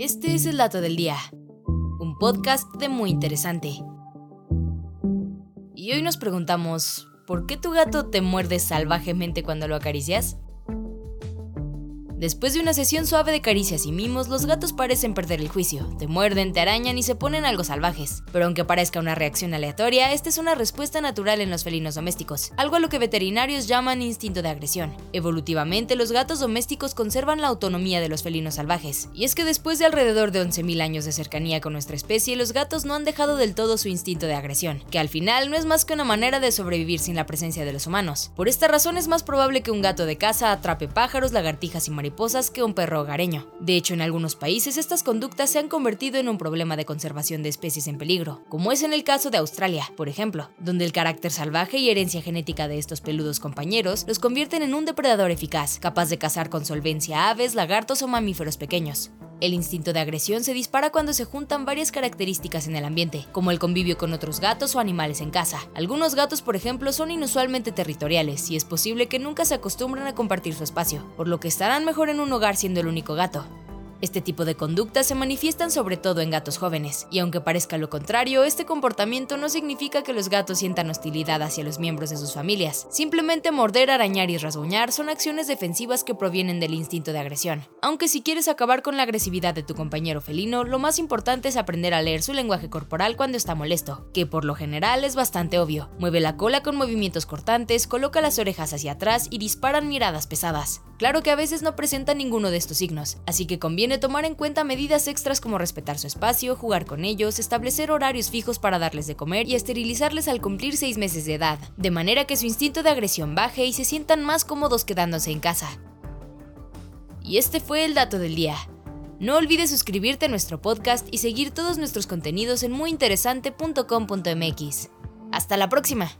Este es el dato del día, un podcast de muy interesante. Y hoy nos preguntamos, ¿por qué tu gato te muerde salvajemente cuando lo acaricias? Después de una sesión suave de caricias y mimos, los gatos parecen perder el juicio, te muerden, te arañan y se ponen algo salvajes. Pero aunque parezca una reacción aleatoria, esta es una respuesta natural en los felinos domésticos, algo a lo que veterinarios llaman instinto de agresión. Evolutivamente, los gatos domésticos conservan la autonomía de los felinos salvajes, y es que después de alrededor de 11.000 años de cercanía con nuestra especie, los gatos no han dejado del todo su instinto de agresión, que al final no es más que una manera de sobrevivir sin la presencia de los humanos. Por esta razón es más probable que un gato de casa atrape pájaros, lagartijas y mariposas que un perro hogareño. De hecho, en algunos países estas conductas se han convertido en un problema de conservación de especies en peligro, como es en el caso de Australia, por ejemplo, donde el carácter salvaje y herencia genética de estos peludos compañeros los convierten en un depredador eficaz, capaz de cazar con solvencia aves, lagartos o mamíferos pequeños. El instinto de agresión se dispara cuando se juntan varias características en el ambiente, como el convivio con otros gatos o animales en casa. Algunos gatos, por ejemplo, son inusualmente territoriales y es posible que nunca se acostumbren a compartir su espacio, por lo que estarán mejor en un hogar siendo el único gato. Este tipo de conductas se manifiestan sobre todo en gatos jóvenes, y aunque parezca lo contrario, este comportamiento no significa que los gatos sientan hostilidad hacia los miembros de sus familias. Simplemente morder, arañar y rasguñar son acciones defensivas que provienen del instinto de agresión. Aunque si quieres acabar con la agresividad de tu compañero felino, lo más importante es aprender a leer su lenguaje corporal cuando está molesto, que por lo general es bastante obvio. Mueve la cola con movimientos cortantes, coloca las orejas hacia atrás y disparan miradas pesadas. Claro que a veces no presenta ninguno de estos signos, así que conviene tomar en cuenta medidas extras como respetar su espacio, jugar con ellos, establecer horarios fijos para darles de comer y esterilizarles al cumplir 6 meses de edad, de manera que su instinto de agresión baje y se sientan más cómodos quedándose en casa. Y este fue el dato del día. No olvides suscribirte a nuestro podcast y seguir todos nuestros contenidos en muyinteresante.com.mx. Hasta la próxima.